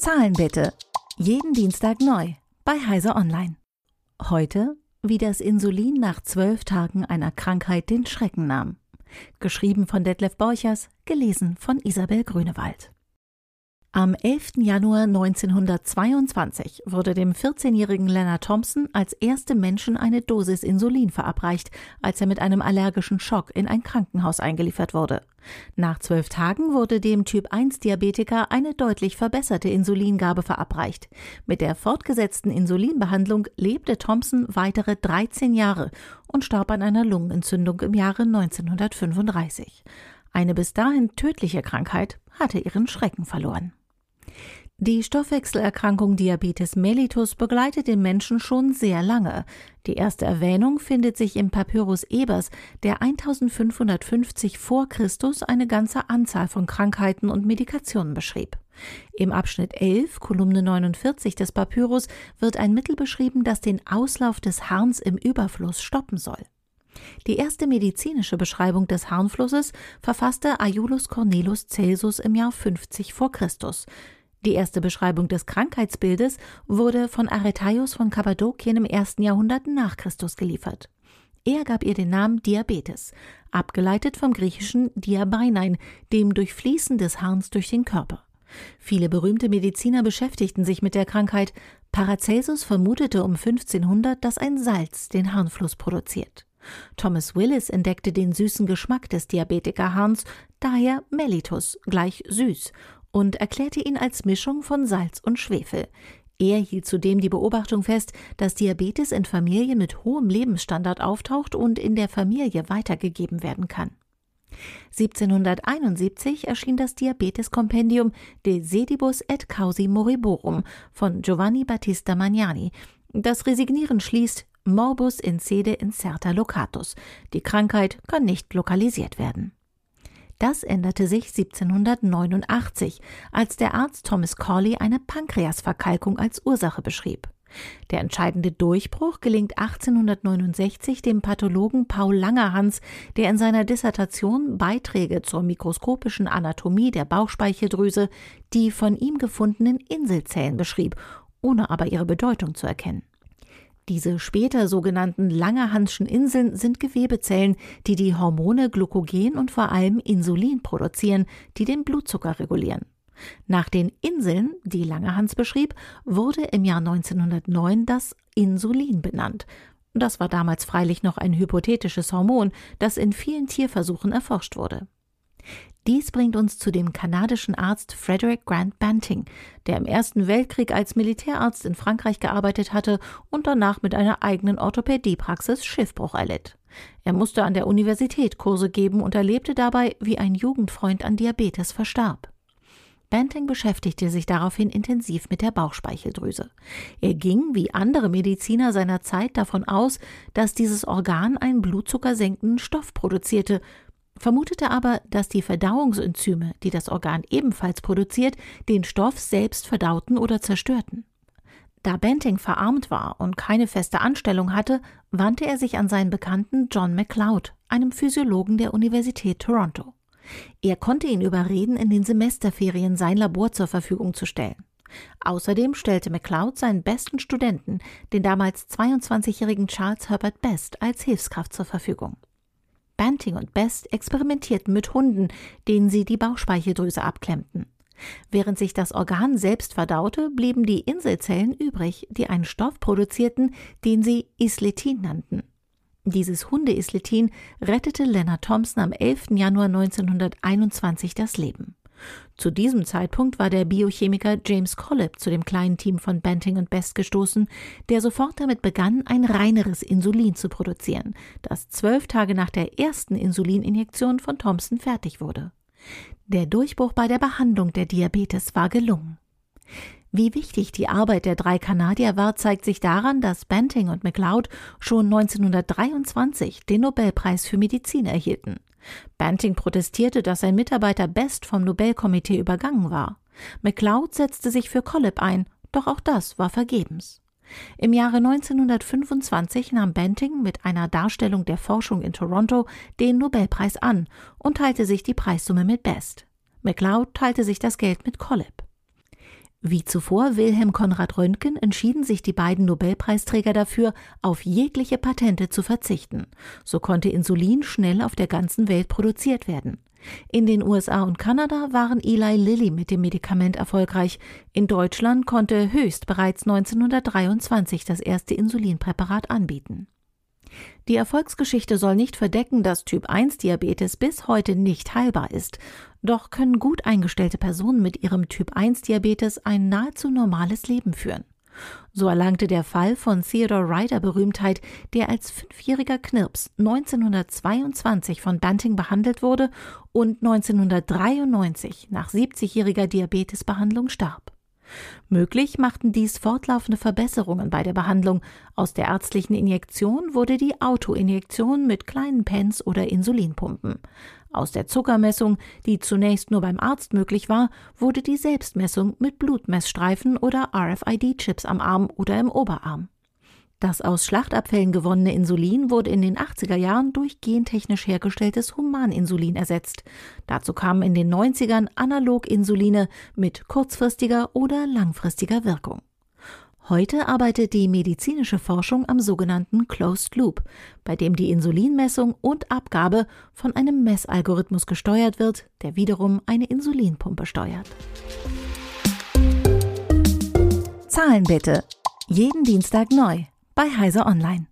Zahlen bitte. Jeden Dienstag neu bei Heise Online. Heute, wie das Insulin nach zwölf Tagen einer Krankheit den Schrecken nahm. Geschrieben von Detlef Borchers, gelesen von Isabel Grünewald. Am 11. Januar 1922 wurde dem 14-jährigen Leonard Thompson als erste Menschen eine Dosis Insulin verabreicht, als er mit einem allergischen Schock in ein Krankenhaus eingeliefert wurde. Nach zwölf Tagen wurde dem Typ-1-Diabetiker eine deutlich verbesserte Insulingabe verabreicht. Mit der fortgesetzten Insulinbehandlung lebte Thompson weitere 13 Jahre und starb an einer Lungenentzündung im Jahre 1935. Eine bis dahin tödliche Krankheit hatte ihren Schrecken verloren. Die Stoffwechselerkrankung Diabetes mellitus begleitet den Menschen schon sehr lange. Die erste Erwähnung findet sich im Papyrus Ebers, der 1550 vor Christus eine ganze Anzahl von Krankheiten und Medikationen beschrieb. Im Abschnitt 11, Kolumne 49 des Papyrus wird ein Mittel beschrieben, das den Auslauf des Harns im Überfluss stoppen soll. Die erste medizinische Beschreibung des Harnflusses verfasste Aulus Cornelius Celsus im Jahr 50 vor Christus. Die erste Beschreibung des Krankheitsbildes wurde von Aretaios von Kappadokien im ersten Jahrhundert nach Christus geliefert. Er gab ihr den Namen Diabetes, abgeleitet vom griechischen Diabeinein, dem Durchfließen des Harns durch den Körper. Viele berühmte Mediziner beschäftigten sich mit der Krankheit. Paracelsus vermutete um 1500, dass ein Salz den Harnfluss produziert. Thomas Willis entdeckte den süßen Geschmack des Diabetikerharns, daher Mellitus, gleich süß, und erklärte ihn als Mischung von Salz und Schwefel. Er hielt zudem die Beobachtung fest, dass Diabetes in Familien mit hohem Lebensstandard auftaucht und in der Familie weitergegeben werden kann. 1771 erschien das Diabetes-Kompendium De Sedibus et Causi Moriborum von Giovanni Battista Magnani. Das Resignieren schließt Morbus in sede incerta locatus. Die Krankheit kann nicht lokalisiert werden. Das änderte sich 1789, als der Arzt Thomas Corley eine Pankreasverkalkung als Ursache beschrieb. Der entscheidende Durchbruch gelingt 1869 dem Pathologen Paul Langerhans, der in seiner Dissertation Beiträge zur mikroskopischen Anatomie der Bauchspeicheldrüse die von ihm gefundenen Inselzellen beschrieb, ohne aber ihre Bedeutung zu erkennen. Diese später sogenannten Langerhanschen Inseln sind Gewebezellen, die die Hormone Glukogen und vor allem Insulin produzieren, die den Blutzucker regulieren. Nach den Inseln, die Langerhans beschrieb, wurde im Jahr 1909 das Insulin benannt. Das war damals freilich noch ein hypothetisches Hormon, das in vielen Tierversuchen erforscht wurde. Dies bringt uns zu dem kanadischen Arzt Frederick Grant Banting, der im Ersten Weltkrieg als Militärarzt in Frankreich gearbeitet hatte und danach mit einer eigenen Orthopädiepraxis Schiffbruch erlitt. Er musste an der Universität Kurse geben und erlebte dabei, wie ein Jugendfreund an Diabetes verstarb. Banting beschäftigte sich daraufhin intensiv mit der Bauchspeicheldrüse. Er ging, wie andere Mediziner seiner Zeit, davon aus, dass dieses Organ einen blutzuckersenkenden Stoff produzierte, vermutete aber, dass die Verdauungsenzyme, die das Organ ebenfalls produziert, den Stoff selbst verdauten oder zerstörten. Da Banting verarmt war und keine feste Anstellung hatte, wandte er sich an seinen Bekannten John MacLeod, einem Physiologen der Universität Toronto. Er konnte ihn überreden, in den Semesterferien sein Labor zur Verfügung zu stellen. Außerdem stellte MacLeod seinen besten Studenten, den damals 22-jährigen Charles Herbert Best, als Hilfskraft zur Verfügung. Banting und Best experimentierten mit Hunden, denen sie die Bauchspeicheldrüse abklemmten. Während sich das Organ selbst verdaute, blieben die Inselzellen übrig, die einen Stoff produzierten, den sie Isletin nannten. Dieses Hundeisletin rettete Leonard Thompson am 11. Januar 1921 das Leben. Zu diesem Zeitpunkt war der Biochemiker James Collip zu dem kleinen Team von Banting und Best gestoßen, der sofort damit begann, ein reineres Insulin zu produzieren, das zwölf Tage nach der ersten Insulininjektion von Thompson fertig wurde. Der Durchbruch bei der Behandlung der Diabetes war gelungen. Wie wichtig die Arbeit der drei Kanadier war, zeigt sich daran, dass Banting und MacLeod schon 1923 den Nobelpreis für Medizin erhielten. Banting protestierte, dass sein Mitarbeiter Best vom Nobelkomitee übergangen war. MacLeod setzte sich für Collip ein, doch auch das war vergebens. Im Jahre 1925 nahm Banting mit einer Darstellung der Forschung in Toronto den Nobelpreis an und teilte sich die Preissumme mit Best. MacLeod teilte sich das Geld mit Collip. Wie zuvor Wilhelm Konrad Röntgen entschieden sich die beiden Nobelpreisträger dafür, auf jegliche Patente zu verzichten. So konnte Insulin schnell auf der ganzen Welt produziert werden. In den USA und Kanada waren Eli Lilly mit dem Medikament erfolgreich. In Deutschland konnte Höchst bereits 1923 das erste Insulinpräparat anbieten. Die Erfolgsgeschichte soll nicht verdecken, dass Typ-1-Diabetes bis heute nicht heilbar ist. Doch können gut eingestellte Personen mit ihrem Typ-1-Diabetes ein nahezu normales Leben führen. So erlangte der Fall von Theodore Ryder Berühmtheit, der als fünfjähriger Knirps 1922 von Banting behandelt wurde und 1993 nach 70-jähriger Diabetesbehandlung starb. Möglich machten dies fortlaufende Verbesserungen bei der Behandlung. Aus der ärztlichen Injektion wurde die Autoinjektion mit kleinen Pens oder Insulinpumpen. Aus der Zuckermessung, die zunächst nur beim Arzt möglich war, wurde die Selbstmessung mit Blutmessstreifen oder RFID-Chips am Arm oder im Oberarm. Das aus Schlachtabfällen gewonnene Insulin wurde in den 80er Jahren durch gentechnisch hergestelltes Humaninsulin ersetzt. Dazu kamen in den 90ern Analoginsuline mit kurzfristiger oder langfristiger Wirkung. Heute arbeitet die medizinische Forschung am sogenannten Closed Loop, bei dem die Insulinmessung und Abgabe von einem Messalgorithmus gesteuert wird, der wiederum eine Insulinpumpe steuert. Zahlen bitte. Jeden Dienstag neu bei Heiser Online.